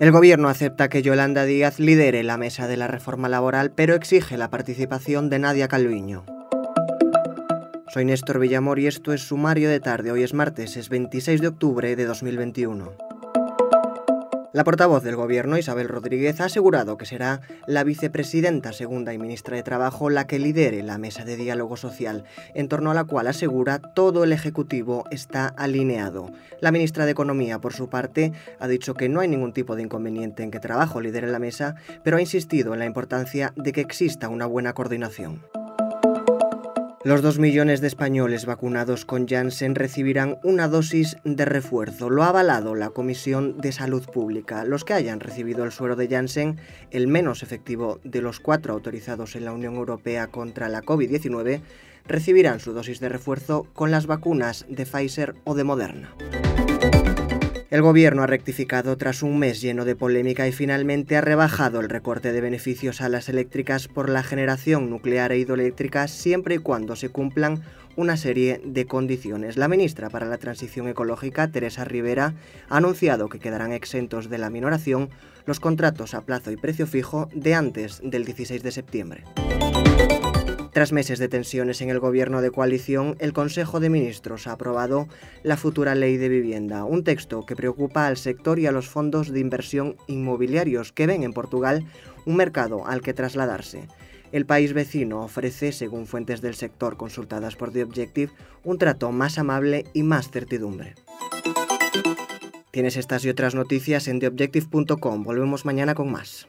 El gobierno acepta que Yolanda Díaz lidere la mesa de la reforma laboral, pero exige la participación de Nadia Calviño. Soy Néstor Villamor y esto es Sumario de Tarde. Hoy es martes, es 26 de octubre de 2021. La portavoz del Gobierno, Isabel Rodríguez, ha asegurado que será la vicepresidenta segunda y ministra de Trabajo la que lidere la mesa de diálogo social, en torno a la cual asegura todo el Ejecutivo está alineado. La ministra de Economía, por su parte, ha dicho que no hay ningún tipo de inconveniente en que Trabajo lidere la mesa, pero ha insistido en la importancia de que exista una buena coordinación. Los dos millones de españoles vacunados con Janssen recibirán una dosis de refuerzo. Lo ha avalado la Comisión de Salud Pública. Los que hayan recibido el suero de Janssen, el menos efectivo de los cuatro autorizados en la Unión Europea contra la COVID-19, recibirán su dosis de refuerzo con las vacunas de Pfizer o de Moderna. El gobierno ha rectificado tras un mes lleno de polémica y finalmente ha rebajado el recorte de beneficios a las eléctricas por la generación nuclear e hidroeléctrica siempre y cuando se cumplan una serie de condiciones. La ministra para la Transición Ecológica, Teresa Rivera, ha anunciado que quedarán exentos de la minoración los contratos a plazo y precio fijo de antes del 16 de septiembre. Tras meses de tensiones en el gobierno de coalición, el Consejo de Ministros ha aprobado la futura ley de vivienda, un texto que preocupa al sector y a los fondos de inversión inmobiliarios que ven en Portugal un mercado al que trasladarse. El país vecino ofrece, según fuentes del sector consultadas por The Objective, un trato más amable y más certidumbre. Tienes estas y otras noticias en theobjective.com. Volvemos mañana con más.